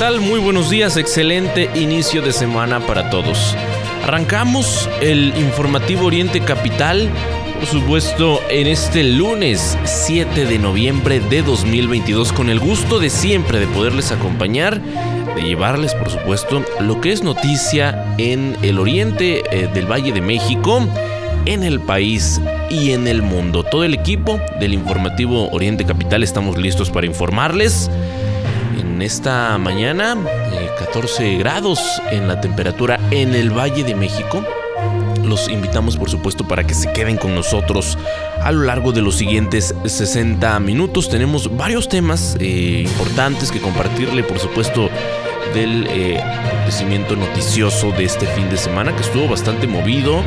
Tal? Muy buenos días, excelente inicio de semana para todos. Arrancamos el informativo Oriente Capital, por supuesto, en este lunes 7 de noviembre de 2022, con el gusto de siempre de poderles acompañar, de llevarles, por supuesto, lo que es noticia en el oriente eh, del Valle de México, en el país y en el mundo. Todo el equipo del informativo Oriente Capital estamos listos para informarles esta mañana, 14 grados en la temperatura en el Valle de México. Los invitamos por supuesto para que se queden con nosotros a lo largo de los siguientes 60 minutos. Tenemos varios temas eh, importantes que compartirle por supuesto del eh, acontecimiento noticioso de este fin de semana que estuvo bastante movido.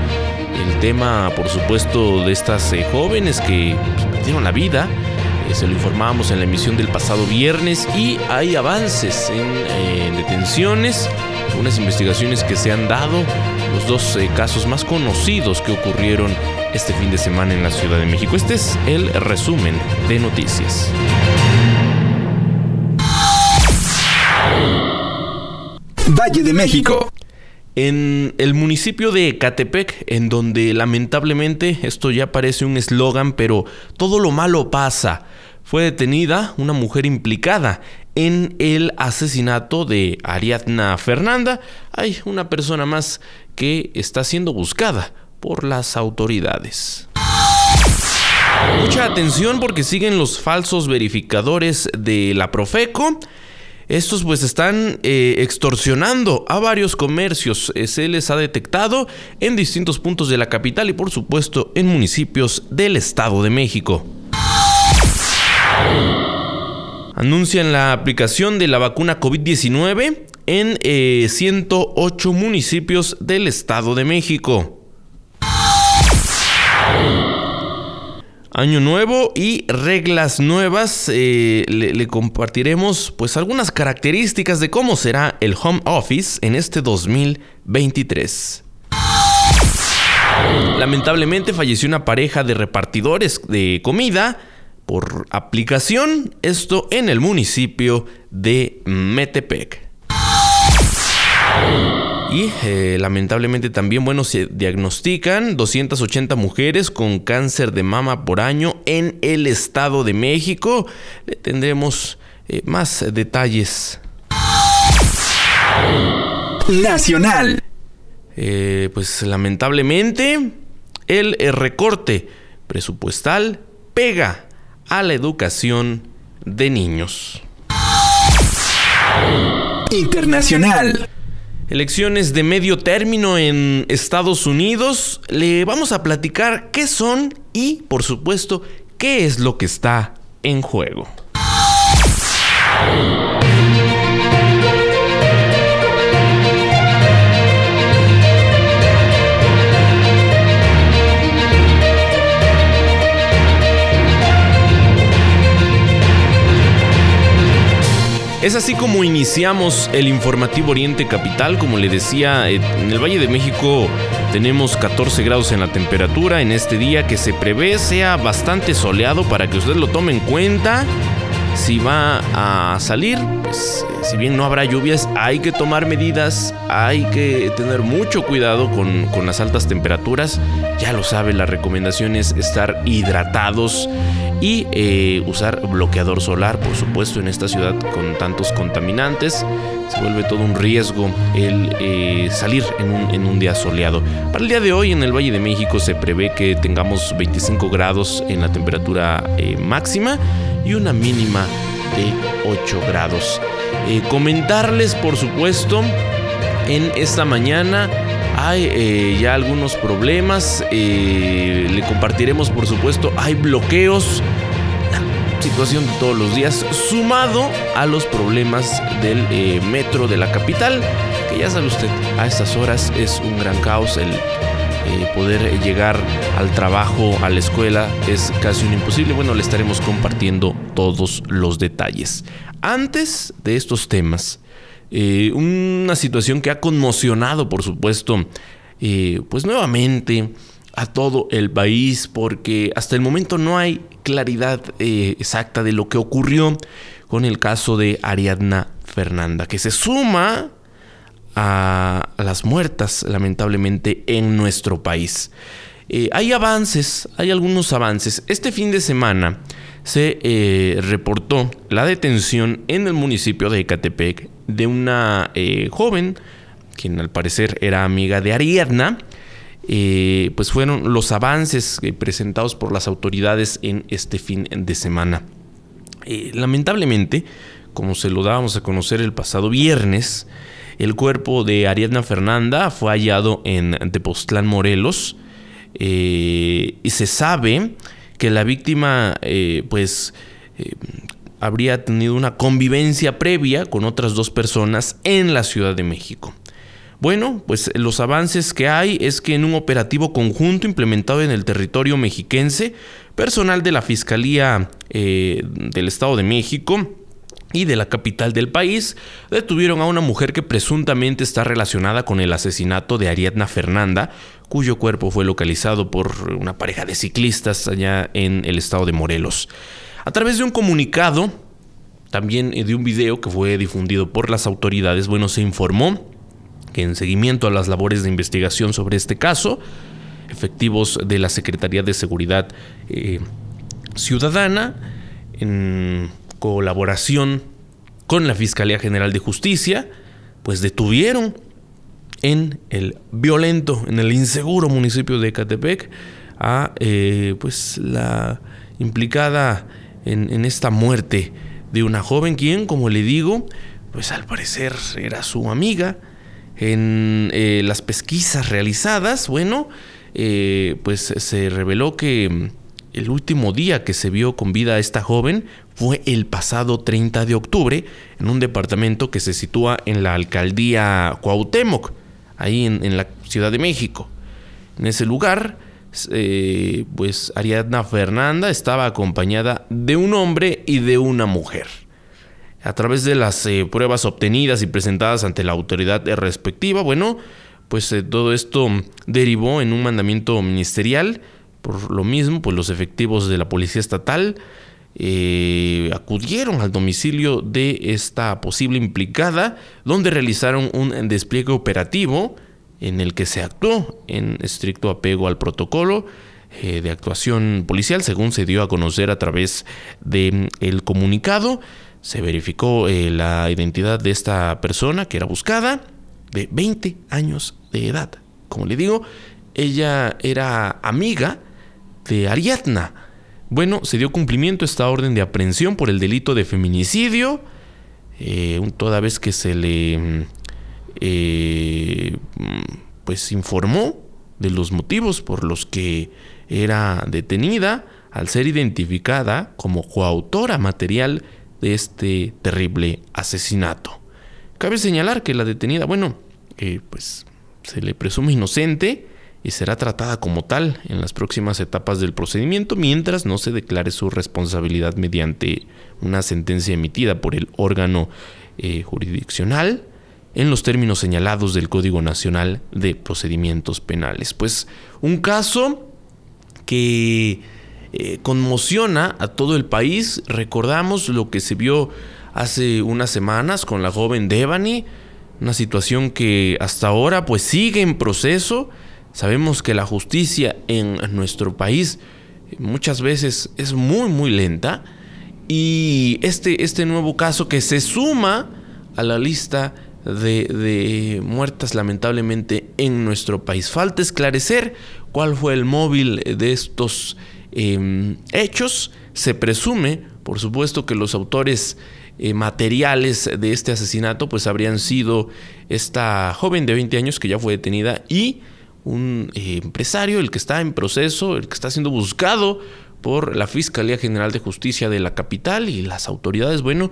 El tema por supuesto de estas eh, jóvenes que perdieron la vida eh, se lo informábamos en la emisión del pasado viernes y hay avances en, eh, detenciones, unas investigaciones que se han dado, los dos eh, casos más conocidos que ocurrieron este fin de semana en la Ciudad de México. Este es el resumen de noticias. Valle de México. En el municipio de Catepec, en donde lamentablemente esto ya parece un eslogan, pero todo lo malo pasa, fue detenida una mujer implicada en el asesinato de Ariadna Fernanda. Hay una persona más que está siendo buscada por las autoridades. Mucha atención porque siguen los falsos verificadores de la Profeco. Estos pues están eh, extorsionando a varios comercios. Eh, se les ha detectado en distintos puntos de la capital y por supuesto en municipios del Estado de México. Anuncian la aplicación de la vacuna COVID-19 en 108 eh, municipios del Estado de México. Año nuevo y reglas nuevas. Eh, le, compartiremos pues algunas características de cómo será el home office en este 2023. Lamentablemente falleció una pareja de repartidores de comida por aplicación, esto en el municipio de Metepec. Y eh, lamentablemente también, bueno, se diagnostican 280 mujeres con cáncer de mama por año en el Estado de México. tendremos eh, más detalles. Nacional. Eh, pues lamentablemente el recorte presupuestal pega a la educación de niños. Internacional elecciones de medio término en Estados Unidos, le vamos a platicar qué son y, por supuesto, qué es lo que está en juego. Es así como iniciamos el informativo Oriente Capital. Como le decía, en el Valle de México tenemos 14 grados en la temperatura en este día que se prevé sea bastante soleado para que usted lo tome en cuenta. Si va a salir, pues eh, si bien no habrá lluvias, hay que tomar medidas, hay que tener mucho cuidado con, con las altas temperaturas. Ya lo sabe, la recomendación es estar hidratados y eh, usar bloqueador solar, por supuesto, en esta ciudad con tantos contaminantes. Se vuelve todo un riesgo el eh, salir en un, día soleado. Para el día de hoy en el Valle de México se prevé que tengamos 25 grados en la temperatura eh, máxima y una mínima de 8 grados. comentarles, por supuesto, en esta mañana hay ya algunos problemas. le compartiremos, por supuesto, hay bloqueos situación de todos los días, sumado a los problemas del eh, metro de la capital, que ya sabe usted, a estas horas es un gran caos el eh, poder llegar al trabajo, a la escuela, es casi un imposible. Bueno, le estaremos compartiendo todos los detalles. Antes de estos temas, eh, una situación que ha conmocionado, por supuesto, eh, pues nuevamente a todo el país, porque hasta el momento no hay claridad exacta de lo que ocurrió con el caso de Ariadna Fernanda, que se suma a las muertas, lamentablemente, en nuestro país. Eh, hay avances, hay algunos avances. Este fin de semana se eh, reportó la detención en el municipio de Ecatepec de una eh, joven, quien al parecer era amiga de Ariadna. pues fueron los avances presentados por las autoridades en este fin de semana. lamentablemente, como se lo dábamos a conocer el pasado viernes, el cuerpo de Ariadna Fernanda fue hallado en Tepoztlán, Morelos, eh, y se sabe que la víctima, eh, pues, eh, habría tenido una convivencia previa con otras dos personas en la Ciudad de México. Bueno, pues los avances que hay es que en un operativo conjunto implementado en el territorio mexiquense, personal de la Fiscalía del Estado de México, y de la capital del país, detuvieron a una mujer que presuntamente está relacionada con el asesinato de Ariadna Fernanda, cuyo cuerpo fue localizado por una pareja de ciclistas allá en el estado de Morelos. A través de un comunicado, también de un video que fue difundido por las autoridades, bueno, se informó que en seguimiento a las labores de investigación sobre este caso, efectivos de la Secretaría de Seguridad eh, Ciudadana, en colaboración con la Fiscalía General de Justicia, pues detuvieron en el violento, en el inseguro municipio de Ecatepec a eh, pues la implicada en, esta muerte de una joven quien, como le digo, pues al parecer era su amiga. En eh, las pesquisas realizadas, bueno, eh, pues se reveló que el último día que se vio con vida a esta joven fue el pasado 30 de octubre en un departamento que se sitúa en la alcaldía Cuauhtémoc, ahí en, la Ciudad de México. En ese lugar, eh, pues Ariadna Fernanda estaba acompañada de un hombre y de una mujer. A través de las eh, pruebas obtenidas y presentadas ante la autoridad respectiva, bueno, pues eh, todo esto derivó en un mandamiento ministerial por lo mismo, pues los efectivos de la Policía Estatal acudieron al domicilio de esta posible implicada, donde realizaron un despliegue operativo en el que se actuó en estricto apego al protocolo eh, de actuación policial, según se dio a conocer a través del el comunicado. Se verificó eh, la identidad de esta persona que era buscada, de 20 años de edad. Como le digo, ella era amiga de Ariadna. Bueno, se dio cumplimiento a esta orden de aprehensión por el delito de feminicidio, eh, toda vez que se le mm, eh, pues informó de los motivos por los que era detenida al ser identificada como coautora material de este terrible asesinato. Cabe señalar que la detenida, bueno, eh, pues se le presume inocente y será tratada como tal en las próximas etapas del procedimiento mientras no se declare su responsabilidad mediante una sentencia emitida por el órgano eh, jurisdiccional en los términos señalados del Código Nacional de Procedimientos Penales. Pues un caso que eh, conmociona a todo el país. Recordamos lo que se vio hace unas semanas con la joven Devani, una situación que hasta ahora pues sigue en proceso Sabemos que la justicia en nuestro país muchas veces es muy, muy lenta. Y este, este nuevo caso que se suma a la lista de, muertas lamentablemente en nuestro país. Falta esclarecer cuál fue el móvil de estos em, hechos. Se presume, por supuesto, que los autores eh, materiales de este asesinato pues habrían sido esta joven de 20 años que ya fue detenida y un eh, empresario, el que está en proceso, el que está siendo buscado por la Fiscalía General de Justicia de la capital y las autoridades, bueno,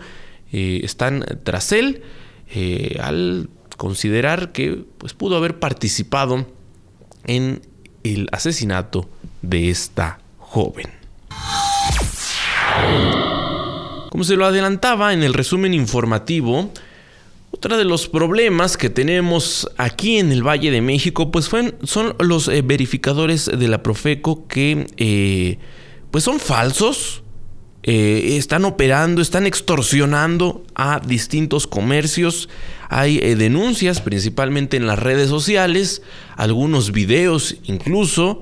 eh, están tras él, eh, al considerar que pues, pudo haber participado en el asesinato de esta joven. Como se lo adelantaba en el resumen informativo, otro de los problemas que tenemos aquí en el Valle de México, pues son los eh, verificadores de la Profeco que eh, pues son falsos, eh, están operando, están extorsionando a distintos comercios. Hay denuncias principalmente en las redes sociales, algunos videos incluso.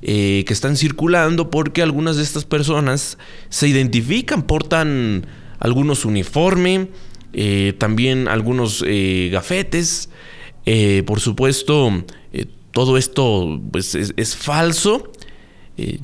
que están circulando porque algunas de estas personas se identifican, portan algunos uniformes, eh, también algunos eh, gafetes. Eh, por supuesto, todo esto pues, es, falso.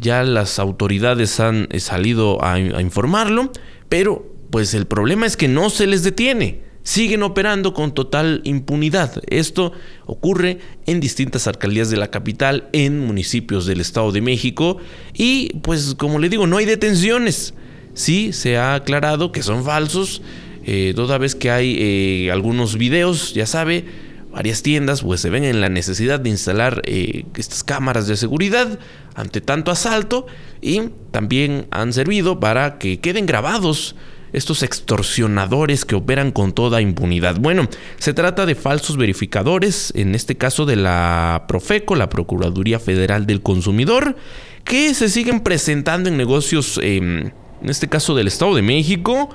Ya las autoridades han salido a, informarlo, pero pues el problema es que no se les detiene siguen operando con total impunidad. Esto ocurre en distintas alcaldías de la capital, en municipios del Estado de México y pues como le digo, no hay detenciones. Sí, se ha aclarado que son falsos, eh, toda vez que hay eh, algunos videos, ya sabe, varias tiendas pues se ven en la necesidad de instalar eh, estas cámaras de seguridad ante tanto asalto y también han servido para que queden grabados estos extorsionadores que operan con toda impunidad. Bueno, se trata de falsos verificadores, en este caso de la Profeco, la Procuraduría Federal del Consumidor, que se siguen presentando en negocios, em, en este caso del Estado de México,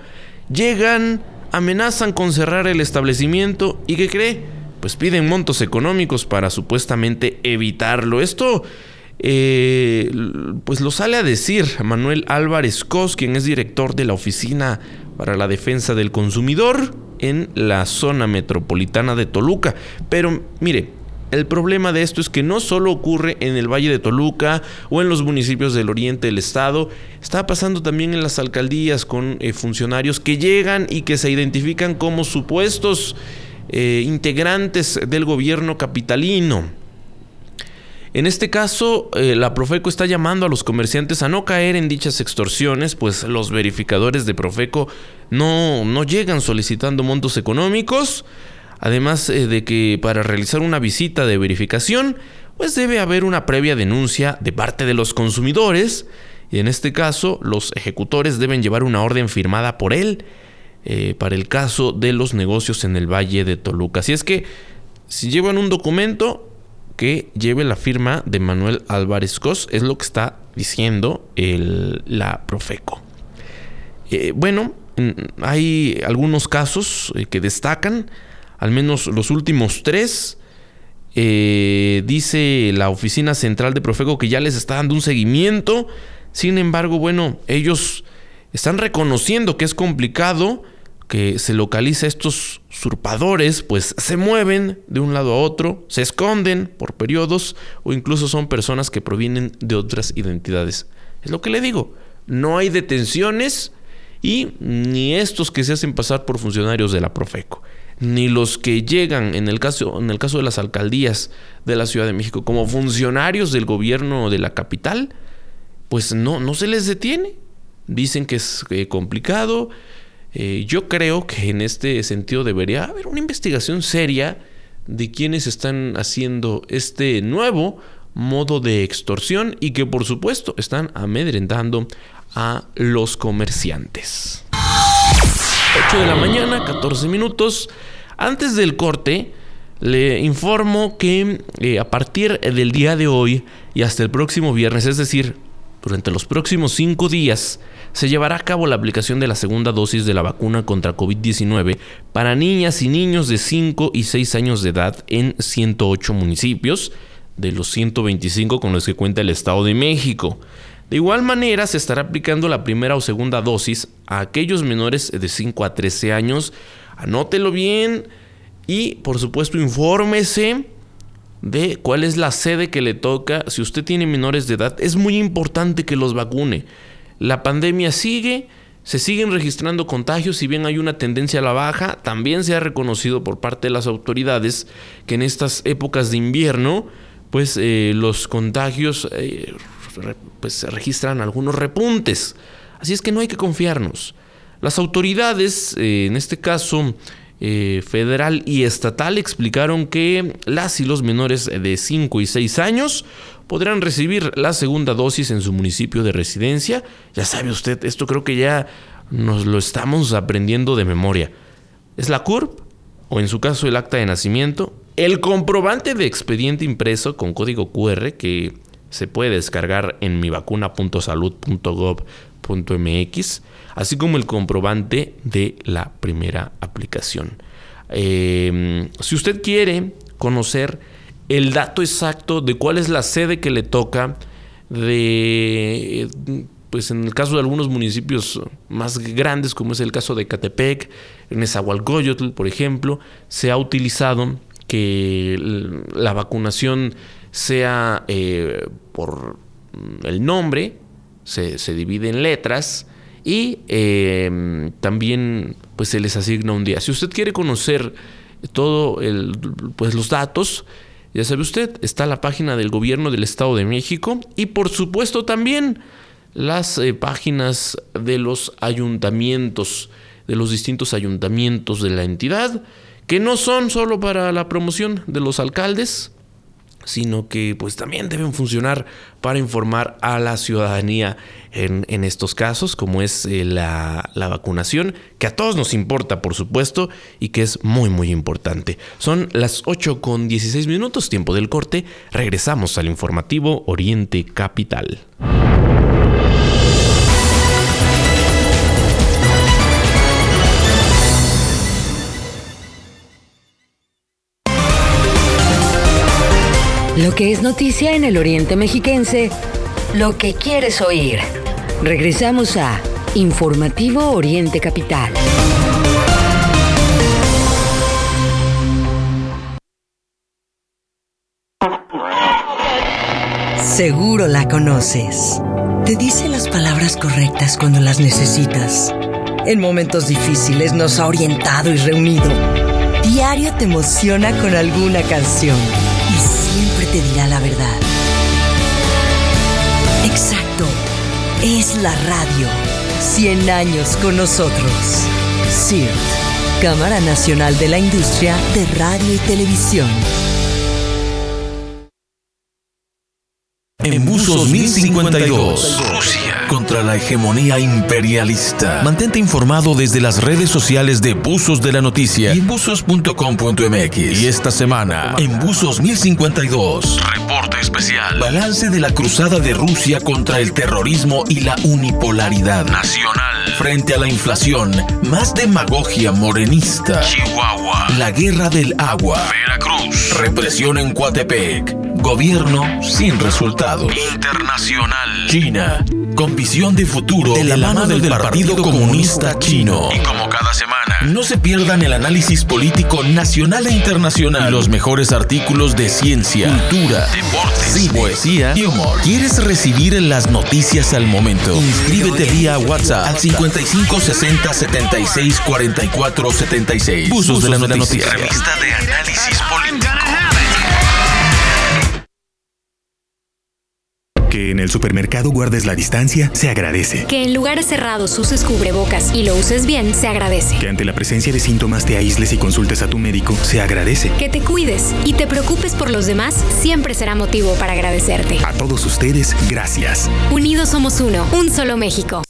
Llegan, amenazan con cerrar el establecimiento y ¿qué cree? Pues piden montos económicos para supuestamente evitarlo. Esto eh, pues lo sale a decir Manuel Álvarez Cos, quien es director de la Oficina para la Defensa del Consumidor en la zona metropolitana de Toluca. Pero mire, el problema de esto es que no solo ocurre en el Valle de Toluca o en los municipios del oriente del estado, está pasando también en las alcaldías con eh, funcionarios que llegan y que se identifican como supuestos eh, integrantes del gobierno capitalino. En este caso, eh, la Profeco está llamando a los comerciantes a no caer en dichas extorsiones, pues los verificadores de Profeco no, no llegan solicitando montos económicos, Además eh, de que para realizar una visita de verificación, pues debe haber una previa denuncia de parte de los consumidores. Y en este caso los ejecutores deben llevar una orden firmada por él eh, para el caso de los negocios en el Valle de Toluca. Así es que si llevan un documento que lleve la firma de Manuel Álvarez Cos, es lo que está diciendo la Profeco. Eh, bueno, hay algunos casos que destacan al menos los últimos tres. Eh, dice la oficina central de Profeco que ya les está dando un seguimiento. Sin embargo, bueno, ellos están reconociendo que es complicado que se localice estos usurpadores, pues se mueven de un lado a otro, se esconden por periodos o incluso son personas que provienen de otras identidades. Es lo que le digo, no hay detenciones y ni estos que se hacen pasar por funcionarios de la Profeco ni los que llegan, en el caso, en el caso de las alcaldías de la Ciudad de México, como funcionarios del gobierno de la capital, pues no, no se les detiene. Dicen que es eh, complicado. Eh, yo creo que en este sentido debería haber una investigación seria de quienes están haciendo este nuevo modo de extorsión y que por supuesto están amedrentando a los comerciantes. 8 de la mañana, 14 minutos. Antes del corte, le informo que eh, a partir del día de hoy y hasta el próximo viernes, es decir, durante los próximos cinco días, se llevará a cabo la aplicación de la segunda dosis de la vacuna contra COVID-19 para niñas y niños de 5 y 6 años de edad en 108 municipios de los 125 con los que cuenta el Estado de México. De igual manera, se estará aplicando la primera o segunda dosis a aquellos menores de 5 a 13 años. Anótelo bien y, por supuesto, infórmese de cuál es la sede que le toca. Si usted tiene menores de edad, es muy importante que los vacune. La pandemia sigue, se siguen registrando contagios, si bien hay una tendencia a la baja, también se ha reconocido por parte de las autoridades que en estas épocas de invierno, pues eh, los contagios eh, pues se registran algunos repuntes. Así es que no hay que confiarnos. Las autoridades, eh, en este caso federal y estatal explicaron que las y los menores de 5 y 6 años podrán recibir la segunda dosis en su municipio de residencia. Ya sabe usted, esto creo que ya nos lo estamos aprendiendo de memoria. Es la CURP, o en su caso el acta de nacimiento, el comprobante de expediente impreso con código QR que se puede descargar en mivacuna.salud.gov.mx, así como el comprobante de la primera aplicación. Eh, si usted quiere conocer el dato exacto de cuál es la sede que le toca, de, pues en el caso de algunos municipios más grandes, como es el caso de Catepec, en Esahualcoyotl, por ejemplo, se ha utilizado que la vacunación sea eh, por el nombre, se, divide en letras y eh, también pues se les asigna un día. Si usted quiere conocer todo el, pues los datos, ya sabe usted, está la página del gobierno del Estado de México y por supuesto también las eh, páginas de los ayuntamientos, de los distintos ayuntamientos de la entidad, que no son solo para la promoción de los alcaldes, sino que pues también deben funcionar para informar a la ciudadanía en, estos casos, como es eh, la, la, vacunación, que a todos nos importa, por supuesto, y que es muy, muy importante. Son las 8 con 16 minutos, tiempo del corte. Regresamos al informativo Oriente Capital. Lo que es noticia en el Oriente Mexiquense, lo que quieres oír. Regresamos a Informativo Oriente Capital. Seguro la conoces. Te dice las palabras correctas cuando las necesitas. En momentos difíciles nos ha orientado y reunido. Diario te emociona con alguna canción siempre te dirá la verdad. Exacto, es la radio. 100 años con nosotros. CIRT, Cámara Nacional de la Industria de Radio y Televisión. En Buzos 1052, Rusia contra la hegemonía imperialista. Mantente informado desde las redes sociales de Buzos de la Noticia y en buzos.com.mx. Y esta semana, en Buzos 1052, reporte especial. Balance de la cruzada de Rusia contra el terrorismo y la unipolaridad nacional. Frente a la inflación, más demagogia morenista. Chihuahua. La guerra del agua. Veracruz. Represión en Coatepec. Gobierno sin resultados. Internacional. China. Con visión de futuro de la, mano, del, Partido, Comunista, Chino. Y como cada semana, no se pierdan el análisis político nacional e internacional. los mejores artículos de ciencia, cultura, deportes, poesía y humor. ¿Quieres recibir las noticias al momento? Inscríbete vía WhatsApp al 55 60 76 44 76. Buzos, de la noticia. Revista de análisis político. Que en el supermercado guardes la distancia, se agradece. Que en lugares cerrados uses cubrebocas y lo uses bien, se agradece. Que ante la presencia de síntomas te aísles y consultes a tu médico, se agradece. Que te cuides y te preocupes por los demás, siempre será motivo para agradecerte. A todos ustedes, gracias. Unidos somos uno, un solo México.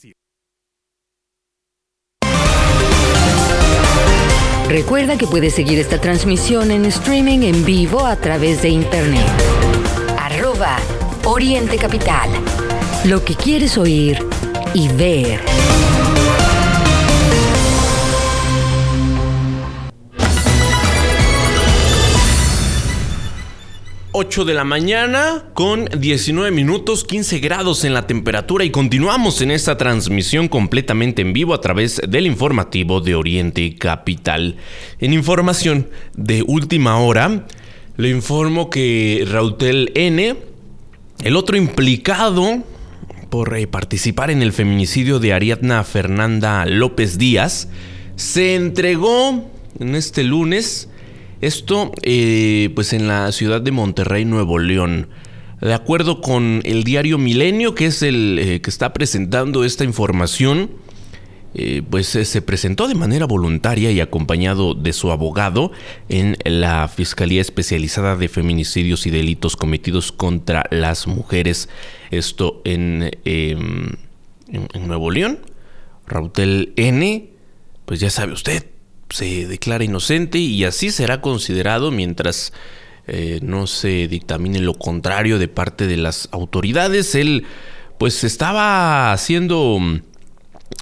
Recuerda que puedes seguir esta transmisión en streaming en vivo a través de internet. Arroba Oriente Capital. Lo que quieres oír y ver. ...8 de la mañana con 19 minutos, 15 grados en la temperatura y continuamos en esta transmisión completamente en vivo a través del informativo de Oriente Capital. En información de última hora, le informo que Rautel N, el otro implicado por eh, participar en el feminicidio de Ariadna Fernanda López Díaz, se entregó en este lunes, esto eh, pues en la ciudad de Monterrey, Nuevo León. De acuerdo con el diario Milenio, que es el eh, que está presentando esta información, eh, pues se presentó de manera voluntaria y acompañado de su abogado en la Fiscalía Especializada de Feminicidios y Delitos Cometidos contra las Mujeres. Esto en, em, en, Nuevo León. Rautel N, pues ya sabe usted, se declara inocente y así será considerado mientras eh, no se dictamine lo contrario de parte de las autoridades. Él pues estaba siendo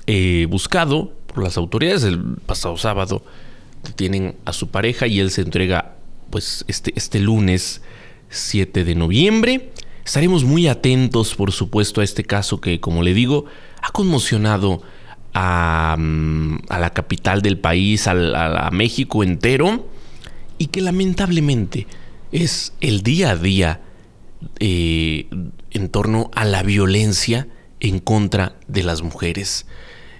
eh, buscado por las autoridades el pasado sábado. Detienen a su pareja y él se entrega pues este, este lunes 7 de noviembre. Estaremos muy atentos, por supuesto, a este caso que, como le digo, ha conmocionado a, mm, la capital del país, a, México entero, y que lamentablemente es el día a día eh, en torno a la violencia en contra de las mujeres.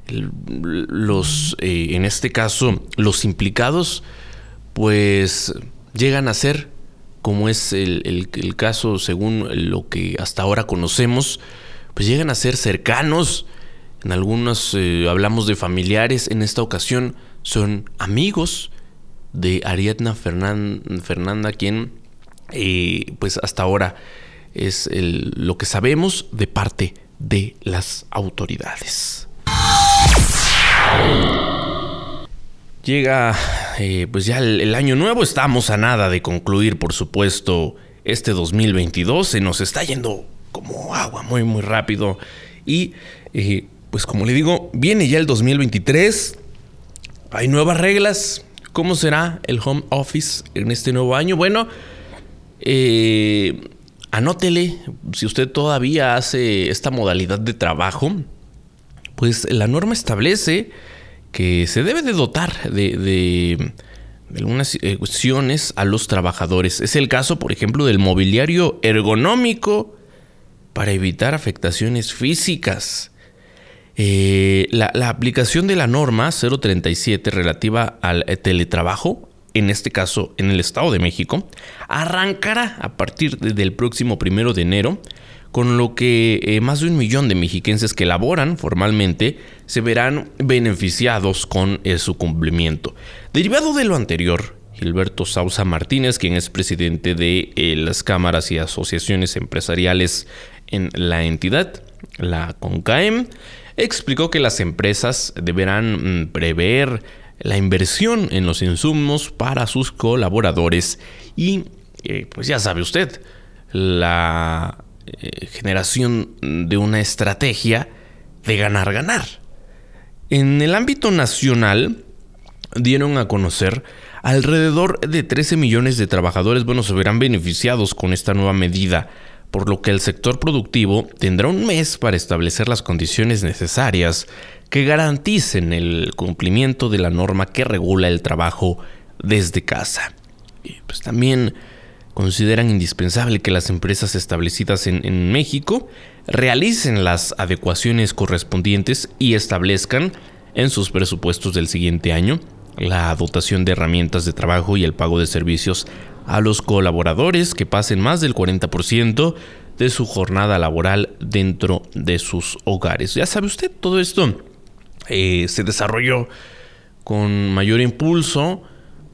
Los, eh, en este caso, los implicados, pues llegan a ser, como es el, caso según lo que hasta ahora conocemos, pues llegan a ser cercanos. En algunos eh, hablamos de familiares, en esta ocasión son amigos de Ariadna Fernanda, quien eh, pues hasta ahora es lo que sabemos de parte de las autoridades. Llega eh, pues ya el, año nuevo, estamos a nada de concluir por supuesto este 2022, se nos está yendo como agua muy muy rápido y eh, pues como le digo, viene ya el 2023, hay nuevas reglas, ¿cómo será el home office en este nuevo año? Bueno, eh, anótele, si usted todavía hace esta modalidad de trabajo, pues la norma establece que se debe de dotar de, algunas cuestiones a los trabajadores. Es el caso, por ejemplo, del mobiliario ergonómico para evitar afectaciones físicas. Eh, la, la, aplicación de la norma 037 relativa al teletrabajo en este caso en el Estado de México, arrancará a partir del próximo primero de enero, con lo que eh, más de un millón de mexiquenses que laboran formalmente se verán beneficiados con eh, su cumplimiento. Derivado de lo anterior, Gilberto Sausa Martínez, quien es presidente de eh, las cámaras y asociaciones empresariales en la entidad, la CONCAEM, explicó que las empresas deberán mm, prever la inversión en los insumos para sus colaboradores y, pues ya sabe usted, la eh, generación de una estrategia de ganar-ganar. En el ámbito nacional dieron a conocer alrededor de 13 millones de trabajadores, bueno, se verán beneficiados con esta nueva medida por lo que el sector productivo tendrá un mes para establecer las condiciones necesarias que garanticen el cumplimiento de la norma que regula el trabajo desde casa. Y pues también consideran indispensable que las empresas establecidas en, México realicen las adecuaciones correspondientes y establezcan en sus presupuestos del siguiente año la dotación de herramientas de trabajo y el pago de servicios a los colaboradores que pasen más del 40% de su jornada laboral dentro de sus hogares. Ya sabe usted, todo esto eh, se desarrolló con mayor impulso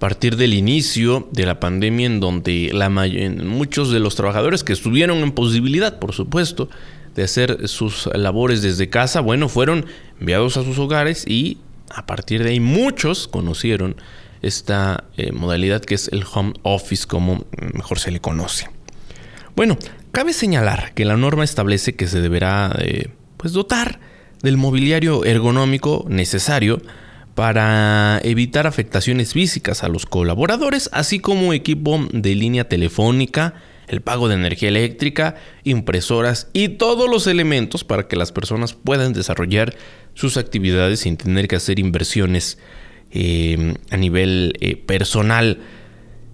partir del inicio de la pandemia en donde la muchos de los trabajadores que estuvieron en posibilidad, por supuesto, de hacer sus labores desde casa, bueno, fueron enviados a sus hogares y a partir de ahí muchos conocieron esta eh, modalidad que es el home office como mejor se le conoce. Bueno, cabe señalar que la norma establece que se deberá eh, pues dotar del mobiliario ergonómico necesario para evitar afectaciones físicas a los colaboradores, así como equipo de línea telefónica, el pago de energía eléctrica, impresoras y todos los elementos para que las personas puedan desarrollar sus actividades sin tener que hacer inversiones eh, a nivel eh, personal.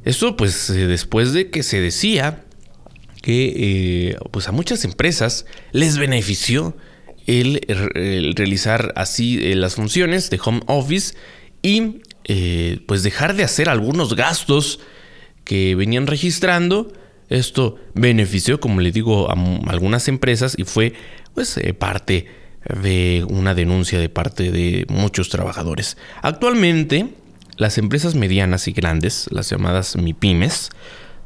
Esto pues eh, después de que se decía que pues a muchas empresas les benefició el, realizar así las funciones de home office y pues dejar de hacer algunos gastos que venían registrando. Esto benefició, como le digo, a algunas empresas y fue pues parte de una denuncia de parte de muchos trabajadores. Actualmente, las empresas medianas y grandes, las llamadas MIPIMES,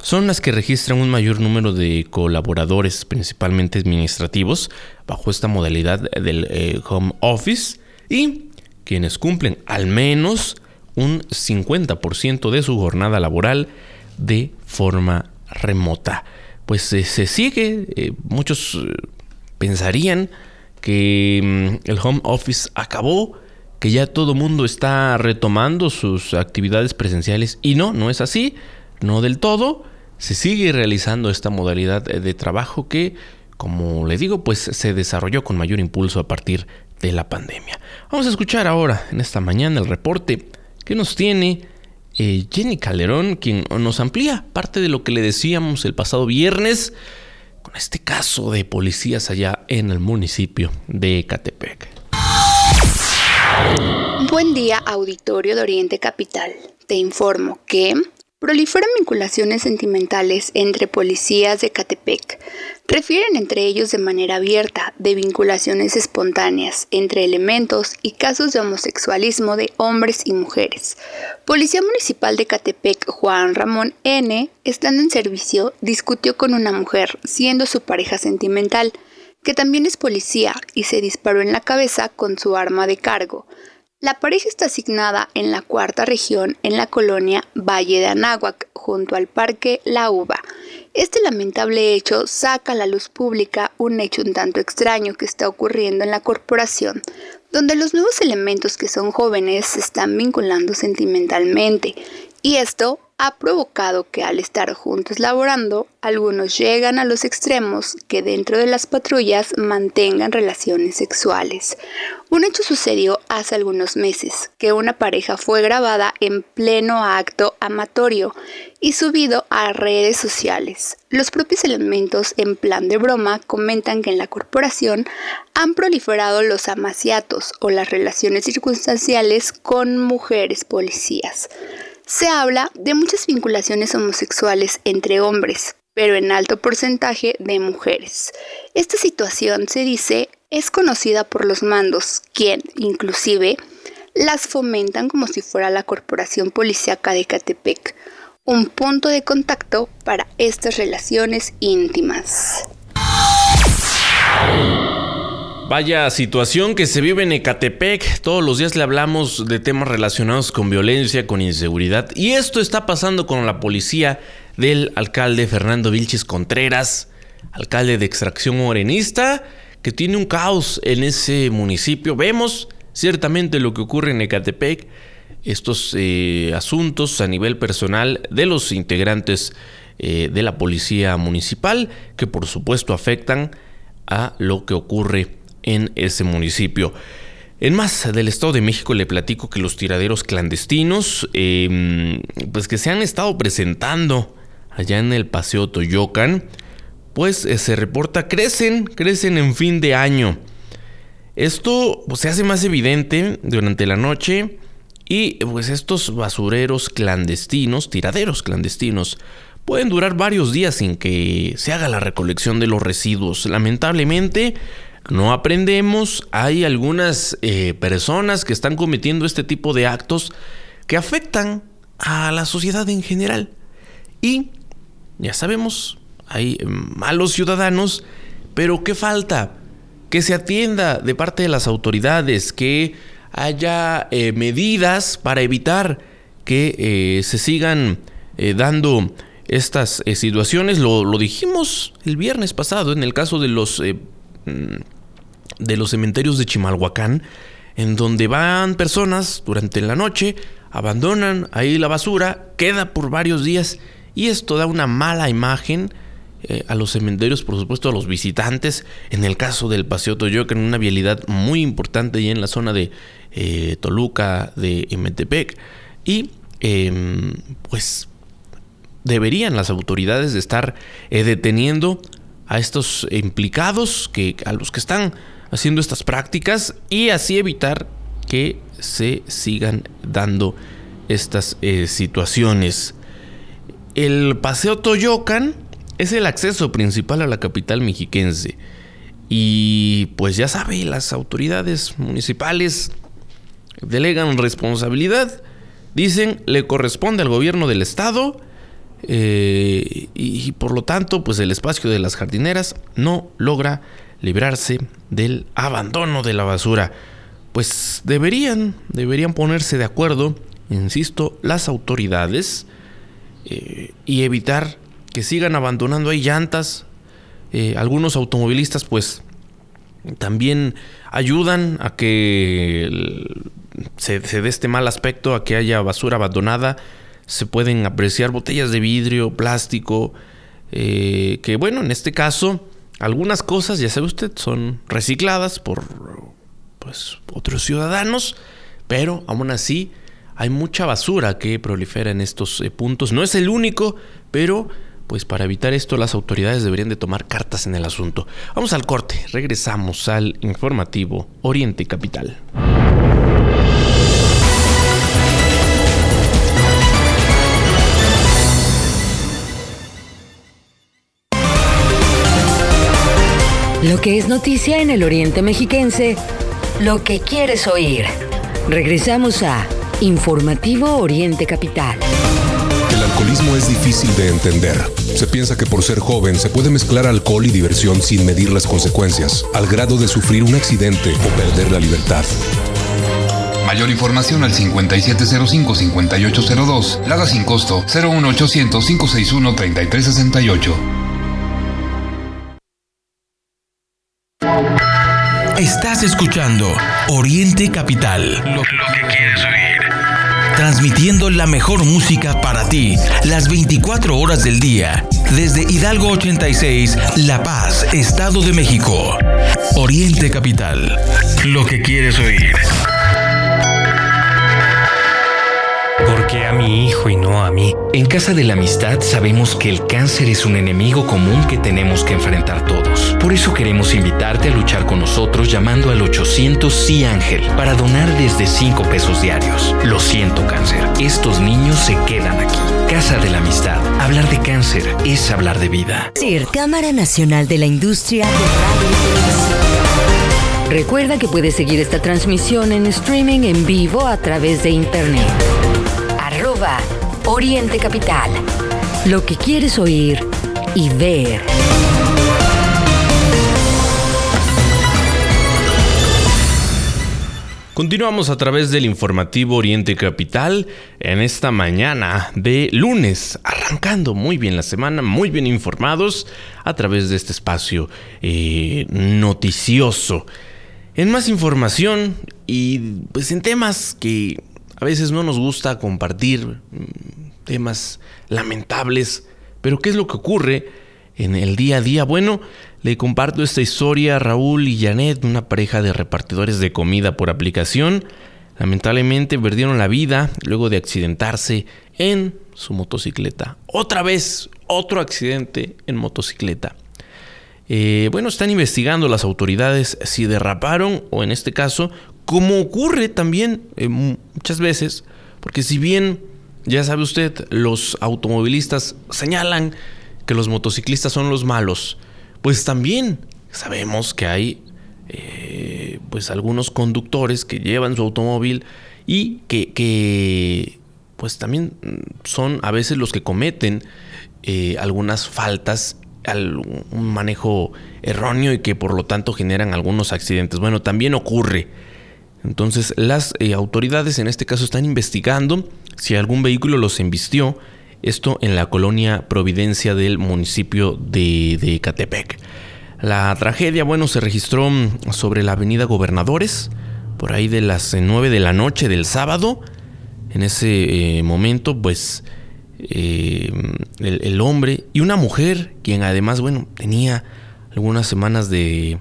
son las que registran un mayor número de colaboradores, principalmente administrativos, bajo esta modalidad del eh, home office y quienes cumplen al menos un 50% de su jornada laboral de forma remota. Pues eh, se sigue, eh, muchos pensarían que mm, el home office acabó, que ya todo mundo está retomando sus actividades presenciales y no, no es así, no del todo se sigue realizando esta modalidad de trabajo que, como le digo, pues se desarrolló con mayor impulso a partir de la pandemia. Vamos a escuchar ahora, en esta mañana, el reporte que nos tiene eh, Jenny Calderón, quien nos amplía parte de lo que le decíamos el pasado viernes con este caso de policías allá en el municipio de Ecatepec. Buen día, auditorio de Oriente Capital. Te informo que Proliferan vinculaciones sentimentales entre policías de Catepec. Refieren entre ellos de manera abierta de vinculaciones espontáneas entre elementos y casos de homosexualismo de hombres y mujeres. Policía Municipal de Catepec Juan Ramón N., estando en servicio, discutió con una mujer, siendo su pareja sentimental, que también es policía, y se disparó en la cabeza con su arma de cargo. La pareja está asignada en la cuarta región en la colonia Valle de Anáhuac, junto al Parque La Uva. Este lamentable hecho saca a la luz pública un hecho un tanto extraño que está ocurriendo en la corporación, donde los nuevos elementos que son jóvenes se están vinculando sentimentalmente, y esto ha provocado que al estar juntos laborando, algunos llegan a los extremos que dentro de las patrullas mantengan relaciones sexuales. Un hecho sucedió hace algunos meses, que una pareja fue grabada en pleno acto amatorio y subido a redes sociales. Los propios elementos en plan de broma comentan que en la corporación han proliferado los amaciatos o las relaciones circunstanciales con mujeres policías. Se habla de muchas vinculaciones homosexuales entre hombres, pero en alto porcentaje de mujeres. Esta situación, se dice, es conocida por los mandos, quien, inclusive, las fomentan como si fuera la Corporación Policiaca de Catepec, un punto de contacto para estas relaciones íntimas. Vaya situación que se vive en Ecatepec. Todos los días le hablamos de temas relacionados con violencia, con inseguridad. Y esto está pasando con la policía del alcalde Fernando Vilches Contreras, alcalde de extracción morenista, que tiene un caos en ese municipio. Vemos ciertamente lo que ocurre en Ecatepec, estos eh, asuntos a nivel personal de los integrantes eh, de la policía municipal, que por supuesto afectan a lo que ocurre en ese municipio. En más del Estado de México le platico que los tiraderos clandestinos, em, pues que se han estado presentando allá en el Paseo Toyocan, pues eh, se reporta crecen, crecen en fin de año. Esto pues, se hace más evidente durante la noche y pues estos basureros clandestinos, tiraderos clandestinos, pueden durar varios días sin que se haga la recolección de los residuos. Lamentablemente, no aprendemos, hay algunas eh, personas que están cometiendo este tipo de actos que afectan a la sociedad en general. Y ya sabemos, hay malos ciudadanos, pero ¿qué falta? Que se atienda de parte de las autoridades, que haya eh, medidas para evitar que eh, se sigan dando estas situaciones. Lo, dijimos el viernes pasado en el caso de los de los cementerios de Chimalhuacán, en donde van personas durante la noche, abandonan ahí la basura, queda por varios días y esto da una mala imagen eh, a los cementerios, por supuesto a los visitantes. En el caso del Paseo Toyoca, en una vialidad muy importante y en la zona de eh, Toluca, de Metepec. Y em, pues deberían las autoridades de estar eh, deteniendo a estos implicados, que, a los que están haciendo estas prácticas y así evitar que se sigan dando estas eh, situaciones. El Paseo Toyocan es el acceso principal a la capital mexiquense Y pues ya sabe, las autoridades municipales delegan responsabilidad. Dicen, le corresponde al gobierno del estado eh, y, por lo tanto, pues el espacio de las jardineras no logra librarse del abandono de la basura. Pues deberían, deberían ponerse de acuerdo, insisto, las autoridades eh, y evitar que sigan abandonando ahí llantas. Eh, algunos automovilistas, pues, también ayudan a que se, se dé este mal aspecto, a que haya basura abandonada se pueden apreciar botellas de vidrio, plástico, eh, que bueno, en este caso, algunas cosas, ya sabe usted, son recicladas por pues, otros ciudadanos, pero aún así hay mucha basura que prolifera en estos eh, puntos. No es el único, pero pues para evitar esto las autoridades deberían de tomar cartas en el asunto. Vamos al corte, regresamos al informativo Oriente Capital. Lo que es noticia en el Oriente Mexiquense, lo que quieres oír. Regresamos a Informativo Oriente Capital. El alcoholismo es difícil de entender. Se piensa que por ser joven se puede mezclar alcohol y diversión sin medir las consecuencias, al grado de sufrir un accidente o perder la libertad. Mayor información al 5705-5802. Lada sin costo 01800 Estás escuchando Oriente Capital. Lo, que quieres oír. Transmitiendo la mejor música para ti, las 24 horas del día. Desde Hidalgo 86, La Paz, Estado de México. Oriente Capital. Lo que quieres oír. Porque a mi hijo y a mí? En Casa de la Amistad sabemos que el cáncer es un enemigo común que tenemos que enfrentar todos. Por eso queremos invitarte a luchar con nosotros llamando al 800 Sí Ángel para donar desde 5 pesos diarios. Lo siento cáncer, estos niños se quedan aquí. Casa de la Amistad. Hablar de cáncer es hablar de vida. CIR, Cámara Nacional de la Industria de. Recuerda que puedes seguir esta transmisión en streaming en vivo a través de internet arroba Oriente Capital. Lo que quieres oír y ver. Continuamos a través del informativo Oriente Capital en esta mañana de lunes, arrancando muy bien la semana, muy bien informados a través de este espacio eh, noticioso. En más información y pues en temas que a veces no nos gusta compartir mm, temas lamentables, pero ¿qué es lo que ocurre en el día a día? Bueno, le comparto esta historia a Raúl y Janet, una pareja de repartidores de comida por aplicación. Lamentablemente perdieron la vida luego de accidentarse en su motocicleta. Otra vez, otro accidente en motocicleta. Eh, bueno, están investigando las autoridades si derraparon o en este caso como ocurre también eh, muchas veces, porque si bien, ya sabe usted, los automovilistas señalan que los motociclistas son los malos, pues también sabemos que hay eh, pues algunos conductores que llevan su automóvil y que, pues también son a veces los que cometen eh, algunas faltas un manejo erróneo y que por lo tanto generan algunos accidentes. Bueno, también ocurre entonces las eh, autoridades en este caso están investigando si algún vehículo los embistió, esto en la colonia Providencia del municipio de, de Catepec. La tragedia, bueno, se registró mm, sobre la avenida Gobernadores, por ahí de las 9 eh, de la noche del sábado. En ese eh, momento, pues, el, el, hombre y una mujer, quien además, bueno, tenía algunas semanas de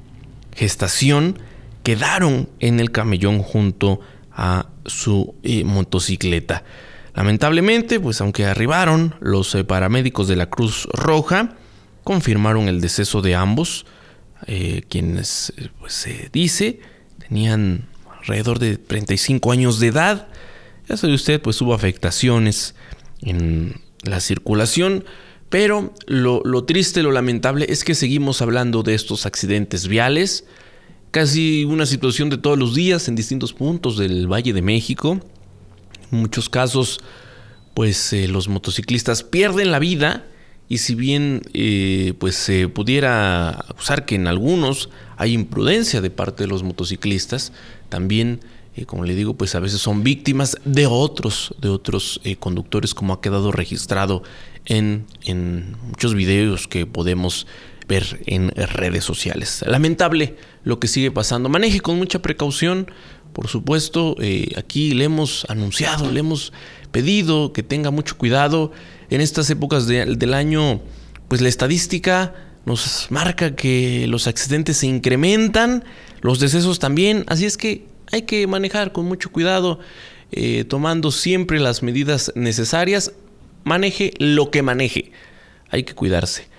gestación, quedaron en el camellón junto a su eh, motocicleta. Lamentablemente, pues aunque arribaron los eh, paramédicos de la Cruz Roja, confirmaron el deceso de ambos, eh, quienes, pues se dice, tenían alrededor de 35 años de edad. Ya sabe usted, pues hubo afectaciones en la circulación, Pero lo, lo triste, lo lamentable es que seguimos hablando de estos accidentes viales, casi una situación de todos los días en distintos puntos del Valle de México. En muchos casos, pues eh, los motociclistas pierden la vida y si bien eh, pues se pudiera acusar que en algunos hay imprudencia de parte de los motociclistas, también eh, como le digo, pues a veces son víctimas de otros, de otros conductores, como ha quedado registrado en, en muchos videos que podemos ver en redes sociales. Lamentable lo que sigue pasando. Maneje con mucha precaución. Por supuesto, eh, aquí le hemos anunciado, le hemos pedido que tenga mucho cuidado. En estas épocas del año, pues la estadística nos marca que los accidentes se incrementan, los decesos también. Así es que hay que manejar con mucho cuidado, eh, tomando siempre las medidas necesarias. Maneje lo que maneje. Hay que cuidarse.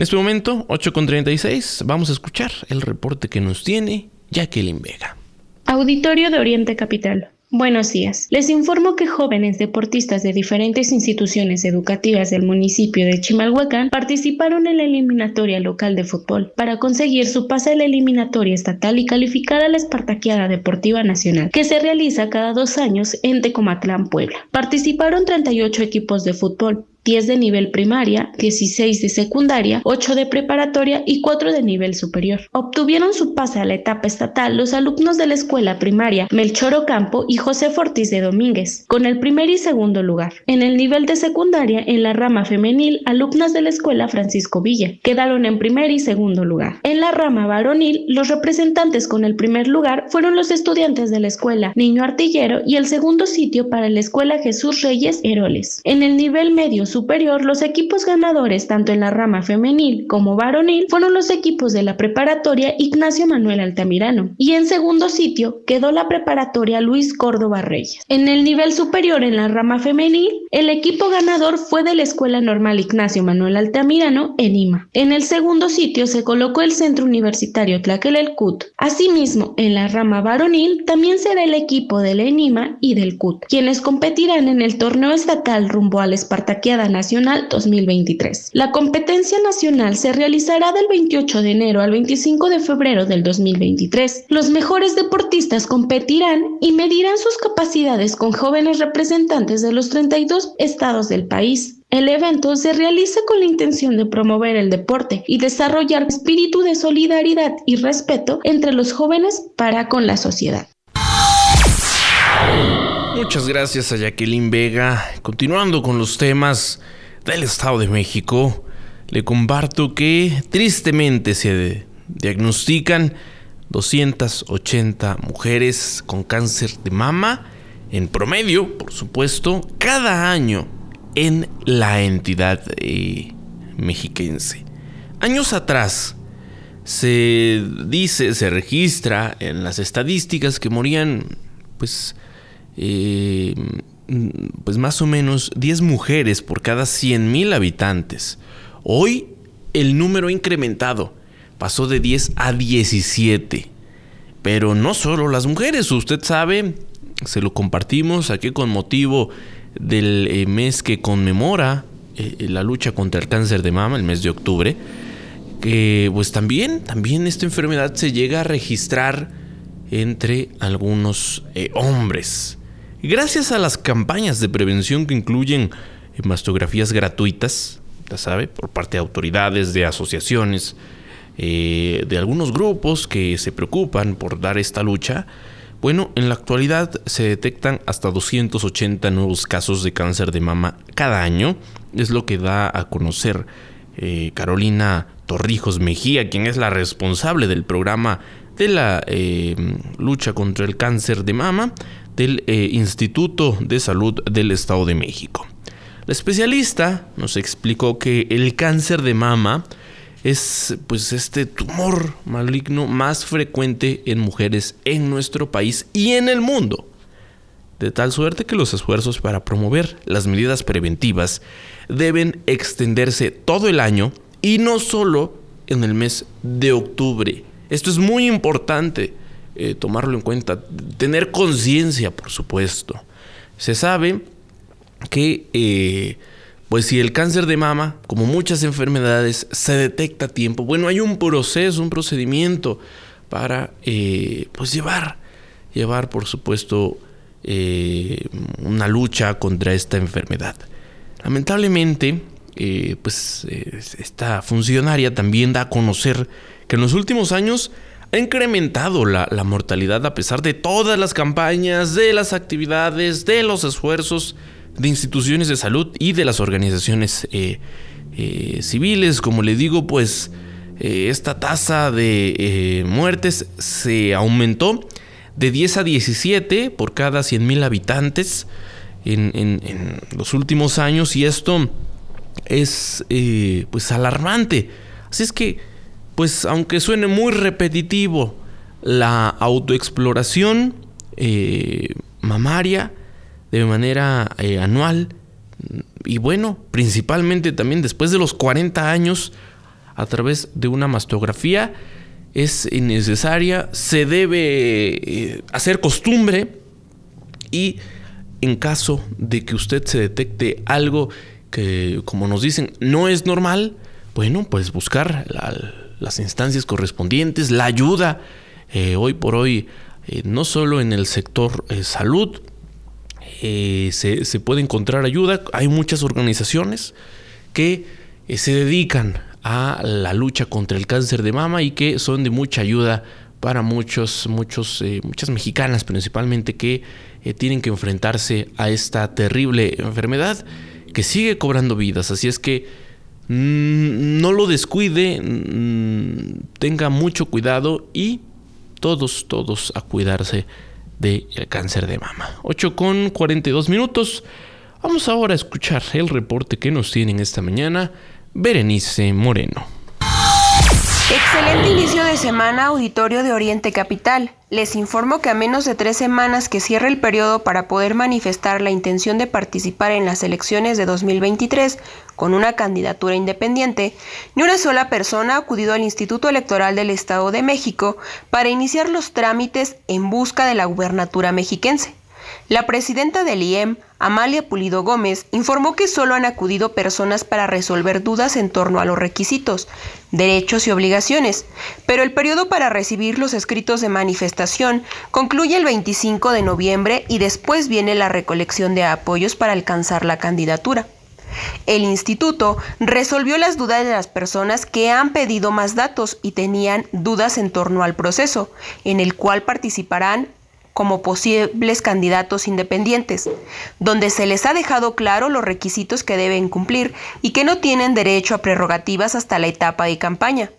En este momento, 8.36, vamos a escuchar el reporte que nos tiene Jacqueline Vega. Auditorio de Oriente Capital. Buenos días. Les informo que jóvenes deportistas de diferentes instituciones educativas del municipio de Chimalhuacán participaron en la eliminatoria local de fútbol para conseguir su pase a la eliminatoria estatal y calificar a la Espartaqueada Deportiva Nacional, que se realiza cada dos años en Tecomatlán, Puebla. Participaron 38 equipos de fútbol, 10 de nivel primaria, 16 de secundaria, 8 de preparatoria y 4 de nivel superior. Obtuvieron su pase a la etapa estatal los alumnos de la escuela primaria Melchor Ocampo y José Fortis de Domínguez, con el primer y segundo lugar. En el nivel de secundaria, en la rama femenil, alumnas de la escuela Francisco Villa quedaron en primer y segundo lugar. En la rama varonil, los representantes con el primer lugar fueron los estudiantes de la escuela Niño Artillero y el segundo sitio para la escuela Jesús Reyes Heroles. En el nivel medio superior, los equipos ganadores tanto en la rama femenil como varonil fueron los equipos de la preparatoria Ignacio Manuel Altamirano y en segundo sitio quedó la preparatoria Luis Córdoba Reyes. En el nivel superior en la rama femenil, el equipo ganador fue de la Escuela Normal Ignacio Manuel Altamirano en Ima. En el segundo sitio se colocó el Centro Universitario Tlaquelelcut. Asimismo, en la rama varonil también será el equipo de la ENIMA y del CUT, quienes competirán en el torneo estatal rumbo al Nacional 2023. La competencia nacional se realizará del 28 de enero al 25 de febrero del 2023. Los mejores deportistas competirán y medirán sus capacidades con jóvenes representantes de los 32 estados del país. El evento se realiza con la intención de promover el deporte y desarrollar espíritu de solidaridad y respeto entre los jóvenes para con la sociedad. Muchas gracias a Jacqueline Vega. Continuando con los temas del Estado de México, le comparto que tristemente se diagnostican 280 mujeres con cáncer de mama en promedio, por supuesto, cada año en la entidad eh, mexiquense. Años atrás se dice, se registra en las estadísticas que morían pues eh, pues más o menos 10 mujeres por cada 100.000 habitantes. Hoy el número ha incrementado, pasó de 10 a 17. Pero no solo las mujeres, usted sabe, se lo compartimos aquí con motivo del eh, mes que conmemora eh, la lucha contra el cáncer de mama, el mes de octubre, que pues también, también esta enfermedad se llega a registrar entre algunos hombres. Gracias a las campañas de prevención que incluyen mastografías gratuitas, ya sabe, por parte de autoridades, de asociaciones, eh, de algunos grupos que se preocupan por dar esta lucha, bueno, en la actualidad se detectan hasta 280 nuevos casos de cáncer de mama cada año. Es lo que da a conocer eh, Carolina Torrijos Mejía, quien es la responsable del programa de la eh, lucha contra el cáncer de mama del eh, Instituto de Salud del Estado de México. La especialista nos explicó que el cáncer de mama es pues este tumor maligno más frecuente en mujeres en nuestro país y en el mundo. De tal suerte que los esfuerzos para promover las medidas preventivas deben extenderse todo el año y no solo en el mes de octubre. Esto es muy importante eh, tomarlo en cuenta, tener conciencia, por supuesto. Se sabe que, eh, pues si el cáncer de mama, como muchas enfermedades, se detecta a tiempo, bueno, hay un proceso, un procedimiento para eh, pues llevar, llevar por supuesto una lucha contra esta enfermedad. Lamentablemente, pues esta funcionaria también da a conocer que en los últimos años ha incrementado la, mortalidad a pesar de todas las campañas, de las actividades, de los esfuerzos de instituciones de salud y de las organizaciones eh, eh, civiles. Como le digo, pues eh, esta tasa de muertes se aumentó de 10 a 17 por cada 100 mil habitantes en, en, los últimos años y esto es pues alarmante. Así es que pues aunque suene muy repetitivo, la autoexploración eh, mamaria de manera eh, anual y bueno, principalmente también después de los 40 años a través de una mastografía es necesaria, se debe eh, hacer costumbre y en caso de que usted se detecte algo que, como nos dicen, no es normal, bueno, pues buscar la, las instancias correspondientes, la ayuda eh, hoy por hoy, eh, no solo en el sector eh, salud, se, se, puede encontrar ayuda. Hay muchas organizaciones que se dedican a la lucha contra el cáncer de mama y que son de mucha ayuda para muchos, muchos, muchas mexicanas principalmente que tienen que enfrentarse a esta terrible enfermedad que sigue cobrando vidas. Así es que no lo descuide, mm, tenga mucho cuidado y todos, todos a cuidarse del cáncer de mama. 8 con 42 minutos. Vamos ahora a escuchar el reporte que nos tienen esta mañana Berenice Moreno. Excelente inicio de semana, auditorio de Oriente Capital. Les informo que a menos de tres semanas que cierre el periodo para poder manifestar la intención de participar en las elecciones de 2023 con una candidatura independiente, ni una sola persona ha acudido al Instituto Electoral del Estado de México para iniciar los trámites en busca de la gubernatura mexiquense. La presidenta del IEM, Amalia Pulido Gómez, informó que solo han acudido personas para resolver dudas en torno a los requisitos, derechos y obligaciones, pero el periodo para recibir los escritos de manifestación concluye el 25 de noviembre y después viene la recolección de apoyos para alcanzar la candidatura. El instituto resolvió las dudas de las personas que han pedido más datos y tenían dudas en torno al proceso, en el cual participarán como posibles candidatos independientes, donde se les ha dejado claro los requisitos que deben cumplir y que no tienen derecho a prerrogativas hasta la etapa de campaña,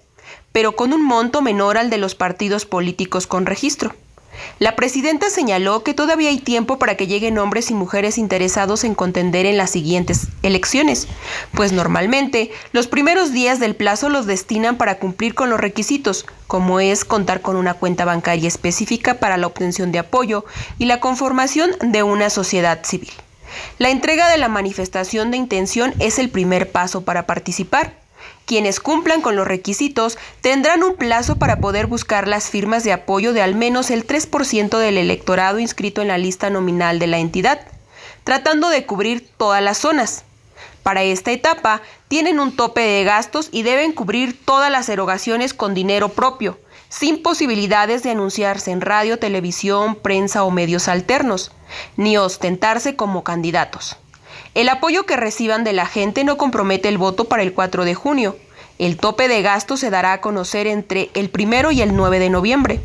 pero con un monto menor al de los partidos políticos con registro. La presidenta señaló que todavía hay tiempo para que lleguen hombres y mujeres interesados en contender en las siguientes elecciones, pues normalmente los primeros días del plazo los destinan para cumplir con los requisitos, como es contar con una cuenta bancaria específica para la obtención de apoyo y la conformación de una sociedad civil. La entrega de la manifestación de intención es el primer paso para participar. Quienes cumplan con los requisitos tendrán un plazo para poder buscar las firmas de apoyo de al menos el 3% del electorado inscrito en la lista nominal de la entidad, tratando de cubrir todas las zonas. Para esta etapa tienen un tope de gastos y deben cubrir todas las erogaciones con dinero propio, sin posibilidades de anunciarse en radio, televisión, prensa o medios alternos, ni ostentarse como candidatos. El apoyo que reciban de la gente no compromete el voto para el 4 de junio. El tope de gasto se dará a conocer entre el 1 y el 9 de noviembre.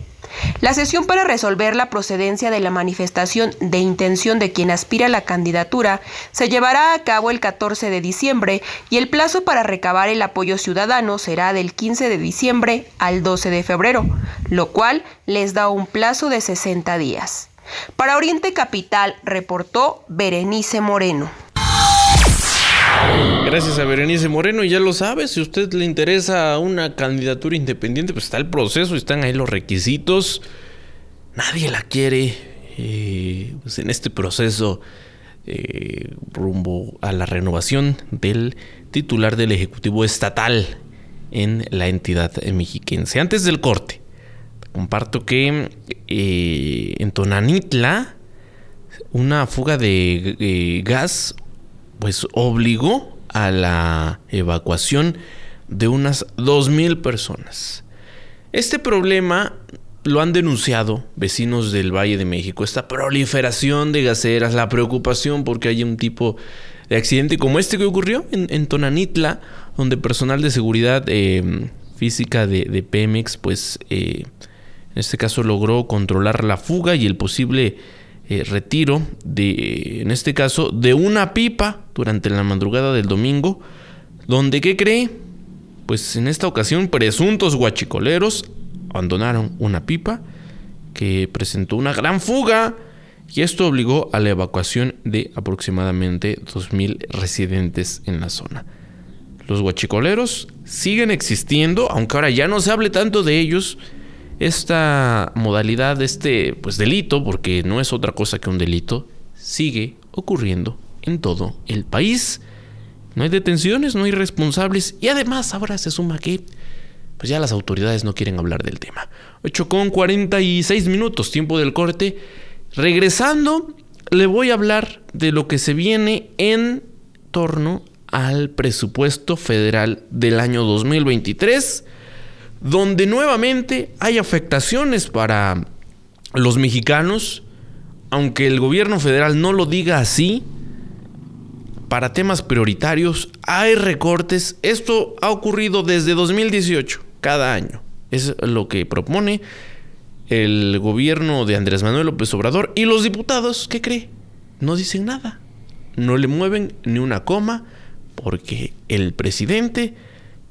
La sesión para resolver la procedencia de la manifestación de intención de quien aspira a la candidatura se llevará a cabo el 14 de diciembre y el plazo para recabar el apoyo ciudadano será del 15 de diciembre al 12 de febrero, lo cual les da un plazo de 60 días. Para Oriente Capital reportó Berenice Moreno. Gracias a Berenice Moreno, y ya lo sabe, si a usted le interesa una candidatura independiente, pues está el proceso, están ahí los requisitos. Nadie la quiere eh, pues en este proceso eh, rumbo a la renovación del titular del Ejecutivo Estatal en la entidad mexiquense. Antes del corte, comparto que eh, en Tonanitla una fuga de gas pues obligó a la evacuación de unas 2.000 personas. Este problema lo han denunciado vecinos del Valle de México, esta proliferación de gaseras, la preocupación porque hay un tipo de accidente como este que ocurrió en, Tonanitla, donde personal de seguridad eh, física de, Pemex, pues eh, en este caso logró controlar la fuga y el posible eh, retiro de, en este caso, de una pipa durante la madrugada del domingo, donde, ¿qué cree? Pues en esta ocasión presuntos guachicoleros abandonaron una pipa que presentó una gran fuga y esto obligó a la evacuación de aproximadamente 2.000 residentes en la zona. Los guachicoleros siguen existiendo, aunque ahora ya no se hable tanto de ellos. Esta modalidad, este pues delito, porque no es otra cosa que un delito, sigue ocurriendo en todo el país. No hay detenciones, no hay responsables y además ahora se suma que pues ya las autoridades no quieren hablar del tema. 8 con 46 minutos, tiempo del corte. Regresando, le voy a hablar de lo que se viene en torno al presupuesto federal del año 2023, donde nuevamente hay afectaciones para los mexicanos, aunque el gobierno federal no lo diga así, para temas prioritarios hay recortes. Esto ha ocurrido desde 2018, cada año. Es lo que propone el gobierno de Andrés Manuel López Obrador y los diputados, ¿qué cree? No dicen nada. No le mueven ni una coma porque el presidente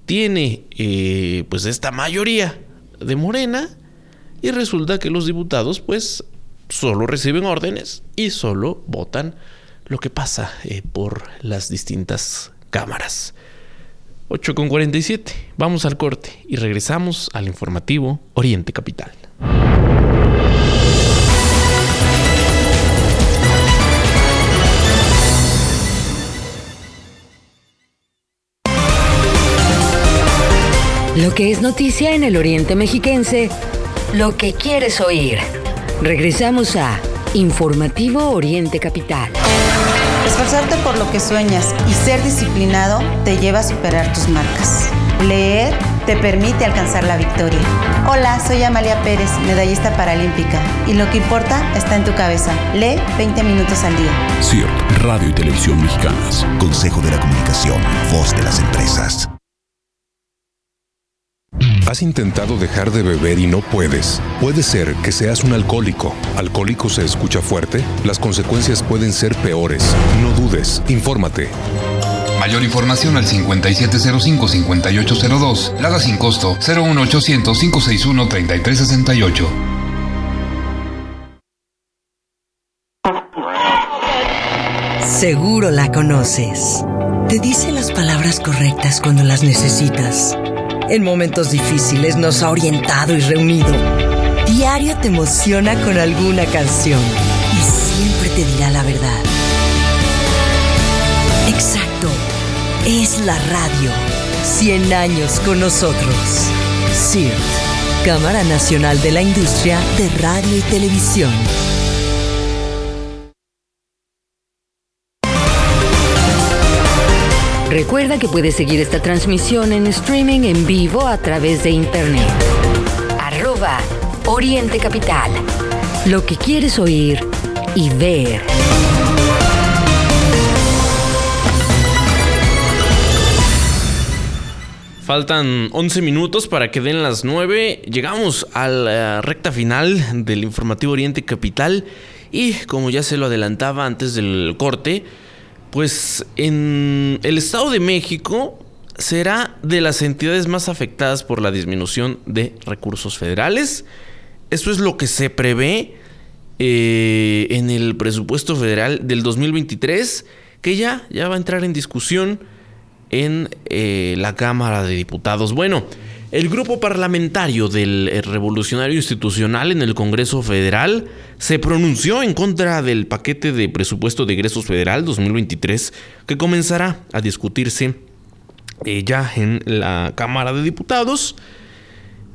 tiene eh, pues esta mayoría de Morena y resulta que los diputados pues solo reciben órdenes y solo votan lo que pasa eh, por las distintas cámaras. 8 con 47. Vamos al corte y regresamos al informativo Oriente Capital. Lo que es noticia en el Oriente Mexiquense, lo que quieres oír. Regresamos a Informativo Oriente Capital. Esforzarte por lo que sueñas y ser disciplinado te lleva a superar tus marcas. Leer te permite alcanzar la victoria. Hola, soy Amalia Pérez, medallista paralímpica, y lo que importa está en tu cabeza. Lee 20 minutos al día. CIRT, Radio y Televisión Mexicanas. Consejo de la Comunicación, voz de las empresas. ¿Has intentado dejar de beber y no puedes? Puede ser que seas un alcohólico. ¿Alcohólico se escucha fuerte? Las consecuencias pueden ser peores. No dudes, infórmate. Mayor información al 5705-5802. Lada sin costo 01800-561-3368. Seguro la conoces. Te dice las palabras correctas cuando las necesitas en momentos difíciles nos ha orientado y reunido. Diario te emociona con alguna canción y siempre te dirá la verdad. Exacto, es la radio. 100 años con nosotros. CIRT, Cámara Nacional de la Industria de Radio y Televisión. Recuerda que puedes seguir esta transmisión en streaming en vivo a través de internet. Arroba Oriente Capital. Lo que quieres oír y ver. Faltan 11 minutos para que den las 9. Llegamos a la recta final del informativo Oriente Capital. Y como ya se lo adelantaba antes del corte, pues en el Estado de México será de las entidades más afectadas por la disminución de recursos federales. Esto es lo que se prevé eh, en el presupuesto federal del 2023, que ya, ya va a entrar en discusión en eh, la Cámara de Diputados. Bueno, el grupo parlamentario del eh, Revolucionario Institucional en el Congreso Federal se pronunció en contra del paquete de presupuesto de egresos federal 2023 que comenzará a discutirse eh, ya en la Cámara de Diputados.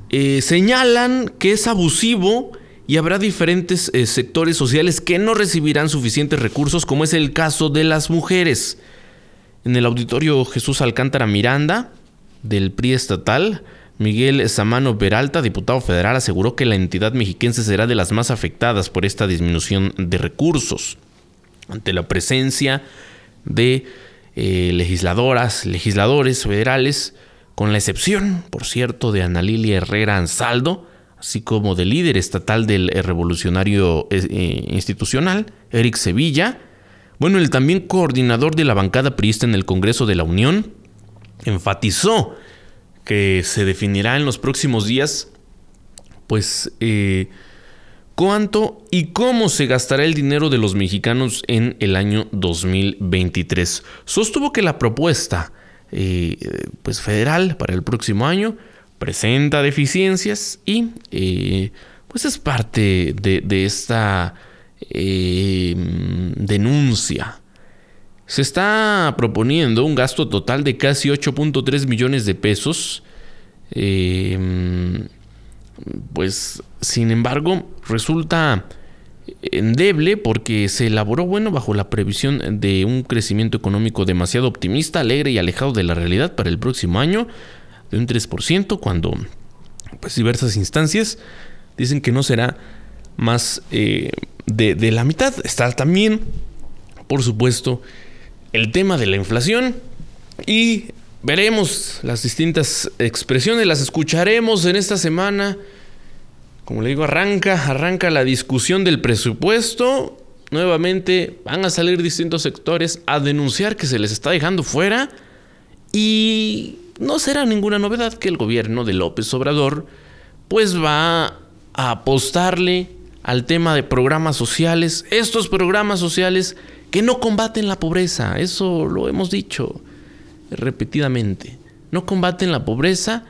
Eh, señalan que es abusivo y habrá diferentes sectores sociales que no recibirán suficientes recursos, como es el caso de las mujeres. en el auditorio Jesús Alcántara Miranda del PRI estatal, Miguel Samano Peralta, diputado federal, aseguró que la entidad mexiquense será de las más afectadas por esta disminución de recursos. Ante la presencia de eh, legisladoras, legisladores federales, con la excepción, por cierto, de Ana Lilia Herrera Ansaldo, así como del líder estatal del revolucionario eh, institucional, Eric Sevilla, bueno, el también coordinador de la bancada priista en el Congreso de la Unión, enfatizó que se definirá en los próximos días, pues, eh, cuánto y cómo se gastará el dinero de los mexicanos en el año 2023. Sostuvo que la propuesta eh, pues federal para el próximo año presenta deficiencias y eh, pues es parte de, esta denuncia se está proponiendo un gasto total de casi 8.3 millones de pesos. Em, pues, sin embargo, resulta endeble porque se elaboró, bueno, bajo la previsión de un crecimiento económico demasiado optimista, alegre y alejado de la realidad para el próximo año, de un 3%, cuando, pues, diversas instancias dicen que no será más eh, de, de la mitad. Está también, por supuesto, el tema de la inflación y veremos las distintas expresiones, las escucharemos en esta semana. Como le digo, arranca, arranca la discusión del presupuesto. Nuevamente van a salir distintos sectores a denunciar que se les está dejando fuera y no será ninguna novedad que el gobierno de López Obrador pues va a apostarle al tema de programas sociales, estos programas sociales que no combaten la pobreza, eso lo hemos dicho repetidamente, no combaten la pobreza,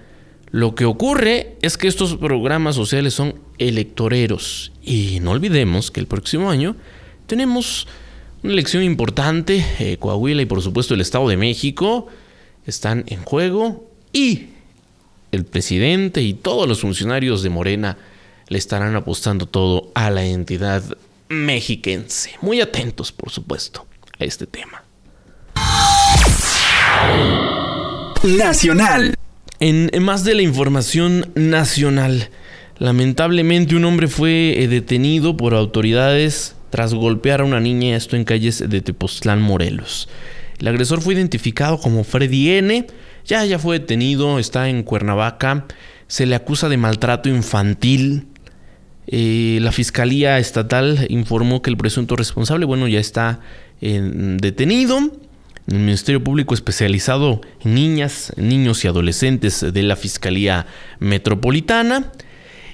lo que ocurre es que estos programas sociales son electoreros. Y no olvidemos que el próximo año tenemos una elección importante, eh, Coahuila y por supuesto el Estado de México están en juego y el presidente y todos los funcionarios de Morena le estarán apostando todo a la entidad mexiquense. Muy atentos, por supuesto, a este tema. Nacional. En, más de la información nacional, lamentablemente un hombre fue eh, detenido por autoridades tras golpear a una niña, esto en calles de Tepoztlán, Morelos. El agresor fue identificado como Freddy N. Ya, ya fue detenido, está en Cuernavaca. Se le acusa de maltrato infantil, eh, la Fiscalía Estatal informó que el presunto responsable, bueno, ya está detenido. El Ministerio Público especializado en niñas, niños y adolescentes de la Fiscalía Metropolitana.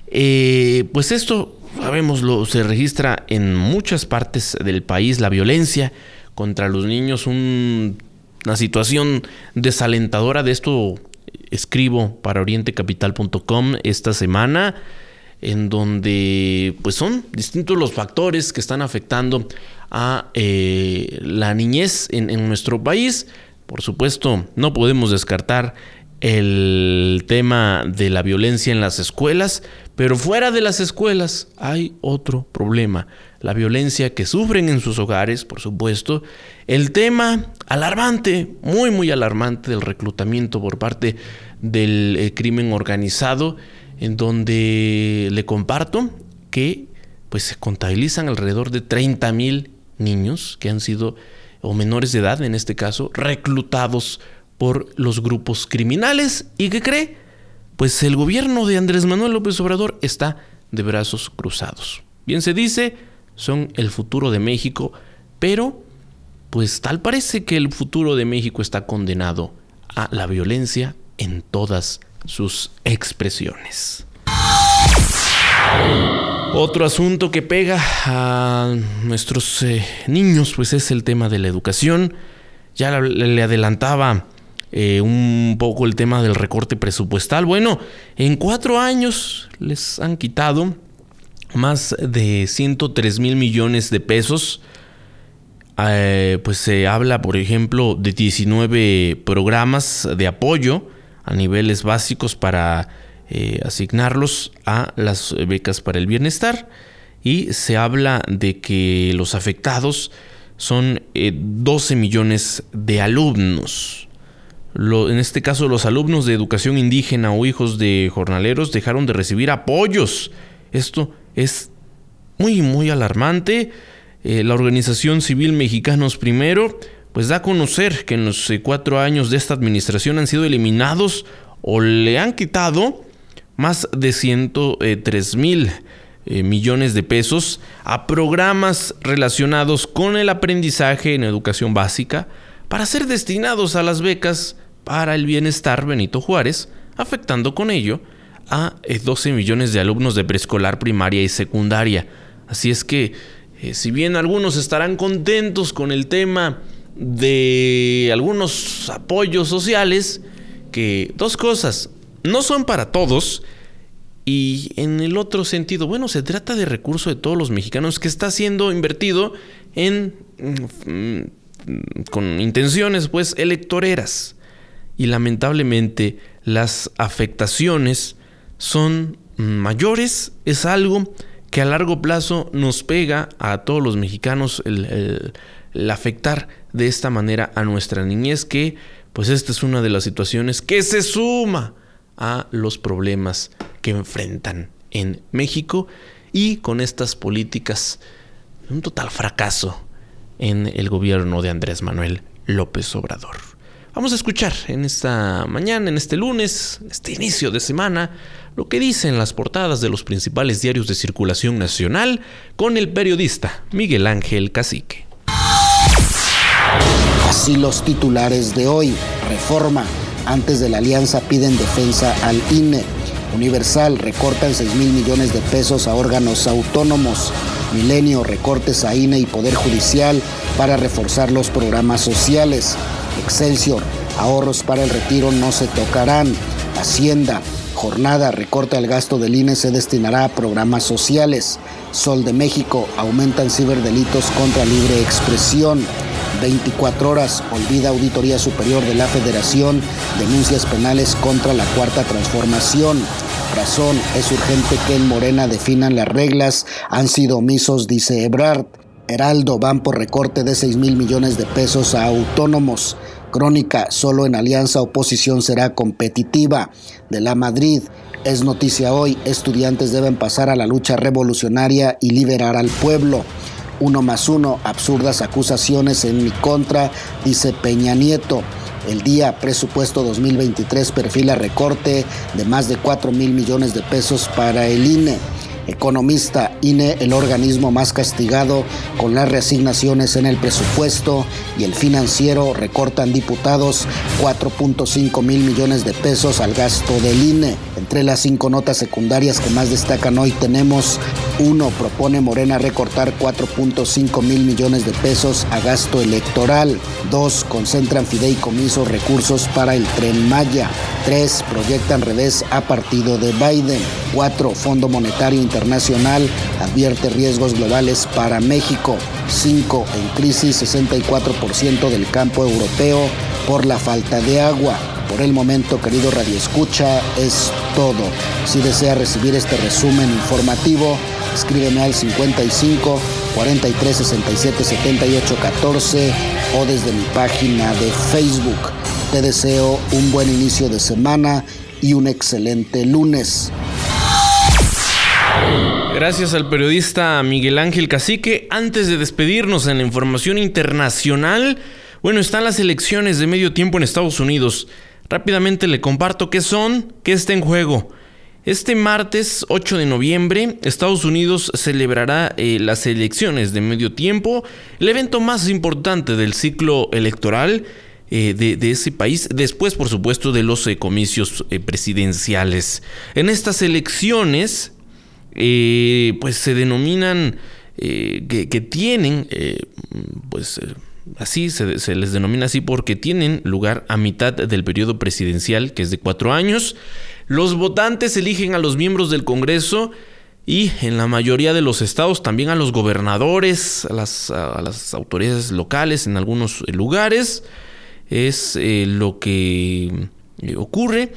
Eh, pues esto, sabemos, lo, se registra en muchas partes del país, la violencia contra los niños, una situación desalentadora. De esto escribo para orientecapital.com esta semana en donde pues son distintos los factores que están afectando a eh, la niñez en, nuestro país. Por supuesto, no podemos descartar el tema de la violencia en las escuelas, pero fuera de las escuelas hay otro problema, la violencia que sufren en sus hogares, por supuesto, el tema alarmante, muy muy alarmante del reclutamiento por parte del eh, crimen organizado en donde le comparto que pues se contabilizan alrededor de 30 mil niños que han sido, o menores de edad en este caso, reclutados por los grupos criminales. ¿Y qué cree? Pues el gobierno de Andrés Manuel López Obrador está de brazos cruzados. Bien se dice, son el futuro de México, pero pues tal parece que el futuro de México está condenado a la violencia en todas sus expresiones. Otro asunto que pega a nuestros eh, niños pues es el tema de la educación. Ya le adelantaba eh, un poco el tema del recorte presupuestal. Bueno, en cuatro años les han quitado más de 103 mil millones de pesos. Eh, pues se habla, por ejemplo, de 19 programas de apoyo a niveles básicos para eh, asignarlos a las becas para el bienestar y se habla de que los afectados son 12 eh, millones de alumnos. en este caso, los alumnos de educación indígena o hijos de jornaleros dejaron de recibir apoyos. Esto es muy, muy alarmante. Eh, la organización civil Mexicanos Primero, pues da a conocer que en los eh, cuatro años de esta administración han sido eliminados o le han quitado más de 103 mil eh, millones de pesos a programas relacionados con el aprendizaje en educación básica para ser destinados a las becas para el bienestar Benito Juárez, afectando con ello a 12 eh, millones de alumnos de preescolar, primaria y secundaria. Así es que, eh, si bien algunos estarán contentos con el tema de algunos apoyos sociales, que dos cosas, no son para todos, y en el otro sentido, bueno, se trata de recurso de todos los mexicanos que está siendo invertido en mm, con intenciones pues electoreras. Y lamentablemente las afectaciones son mayores, es algo que a largo plazo nos pega a todos los mexicanos el, afectar de esta manera a nuestra niñez que pues esta es una de las situaciones que se suma a los problemas que enfrentan en México y con estas políticas un total fracaso en el gobierno de Andrés Manuel López Obrador. Vamos a escuchar en esta mañana, en este lunes, este inicio de semana, lo que dicen las portadas de los principales diarios de circulación nacional con el periodista Miguel Ángel Cacique. Así los titulares de hoy. Reforma antes de la alianza piden defensa al INE. Universal recortan 6 mil millones de pesos a órganos autónomos. Milenio recortes a INE y Poder Judicial para reforzar los programas sociales. Excelsior, ahorros para el retiro no se tocarán. Hacienda, jornada recorta el gasto del INE se destinará a programas sociales. Sol de México, aumentan ciberdelitos contra libre expresión. 24 horas, olvida Auditoría Superior de la Federación, denuncias penales contra la Cuarta Transformación. Razón, es urgente que en Morena definan las reglas, han sido omisos, dice Ebrard. Heraldo van por recorte de 6 mil millones de pesos a autónomos. Crónica, solo en alianza oposición será competitiva. De la Madrid, es noticia hoy, estudiantes deben pasar a la lucha revolucionaria y liberar al pueblo uno más uno, absurdas acusaciones en mi contra, dice Peña Nieto. El día presupuesto 2023 perfila recorte de más de 4 mil millones de pesos para el INE. Economista, INE, el organismo más castigado con las reasignaciones en el presupuesto y el financiero recortan diputados 4.5 mil millones de pesos al gasto del INE. Entre las cinco notas secundarias que más destacan hoy tenemos 1. Propone Morena recortar 4.5 mil millones de pesos a gasto electoral. 2. Concentran fideicomisos recursos para el tren Maya. 3. Proyectan revés a partido de Biden. 4. Fondo Monetario Internacional advierte riesgos globales para México. 5. En crisis 64% del campo europeo por la falta de agua. Por el momento, querido Radio Escucha, es todo. Si desea recibir este resumen informativo, escríbeme al 55 43 67 78 14 o desde mi página de Facebook. Te deseo un buen inicio de semana y un excelente lunes. Gracias al periodista Miguel Ángel Cacique. Antes de despedirnos en la información internacional, bueno, están las elecciones de medio tiempo en Estados Unidos. Rápidamente le comparto qué son, qué está en juego. Este martes 8 de noviembre, Estados Unidos celebrará eh, las elecciones de medio tiempo, el evento más importante del ciclo electoral eh, de, ese país, después por supuesto de los eh, comicios presidenciales. En estas elecciones, pues se denominan que, que, tienen, pues así se, les denomina así porque tienen lugar a mitad del periodo presidencial, que es de cuatro años. Los votantes eligen a los miembros del Congreso y en la mayoría de los estados también a los gobernadores, a las, autoridades locales en algunos lugares. Es eh, lo que eh, ocurre.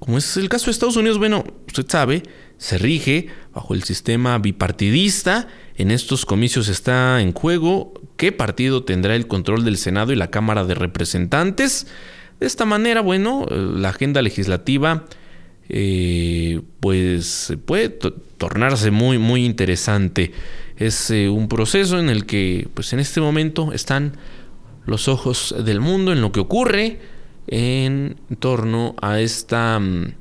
Como es el caso de Estados Unidos, bueno, usted sabe, se rige bajo el sistema bipartidista. En estos comicios está en juego qué partido tendrá el control del Senado y la Cámara de Representantes. De esta manera, bueno, la agenda legislativa eh, pues puede tornarse muy, muy interesante. Es eh, un proceso en el que, pues en este momento están los ojos del mundo en lo que ocurre en torno a esta mm,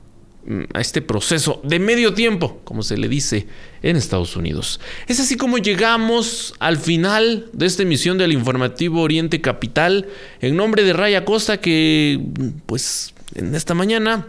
a este proceso de medio tiempo, como se le dice en Estados Unidos. Es así como llegamos al final de esta emisión del informativo Oriente Capital en nombre de Raya Costa que pues en esta mañana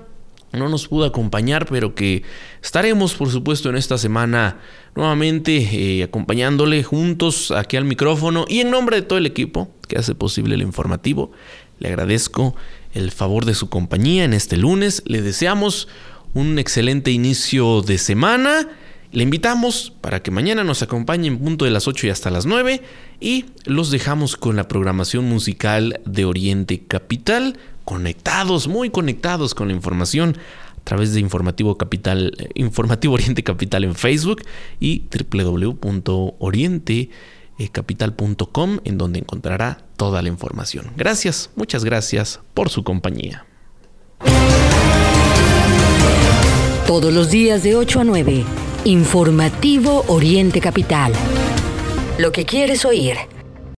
no nos pudo acompañar, pero que estaremos, por supuesto, en esta semana nuevamente eh, acompañándole juntos aquí al micrófono y en nombre de todo el equipo que hace posible el informativo. Le agradezco el favor de su compañía en este lunes. Le deseamos un excelente inicio de semana. Le invitamos para que mañana nos acompañe en punto de las 8 y hasta las 9 y los dejamos con la programación musical de Oriente Capital conectados, muy conectados con la información a través de Informativo Capital, eh, Informativo Oriente Capital en Facebook y www.orientecapital.com en donde encontrará toda la información. Gracias, muchas gracias por su compañía. Todos los días de 8 a 9, Informativo Oriente Capital. Lo que quieres oír.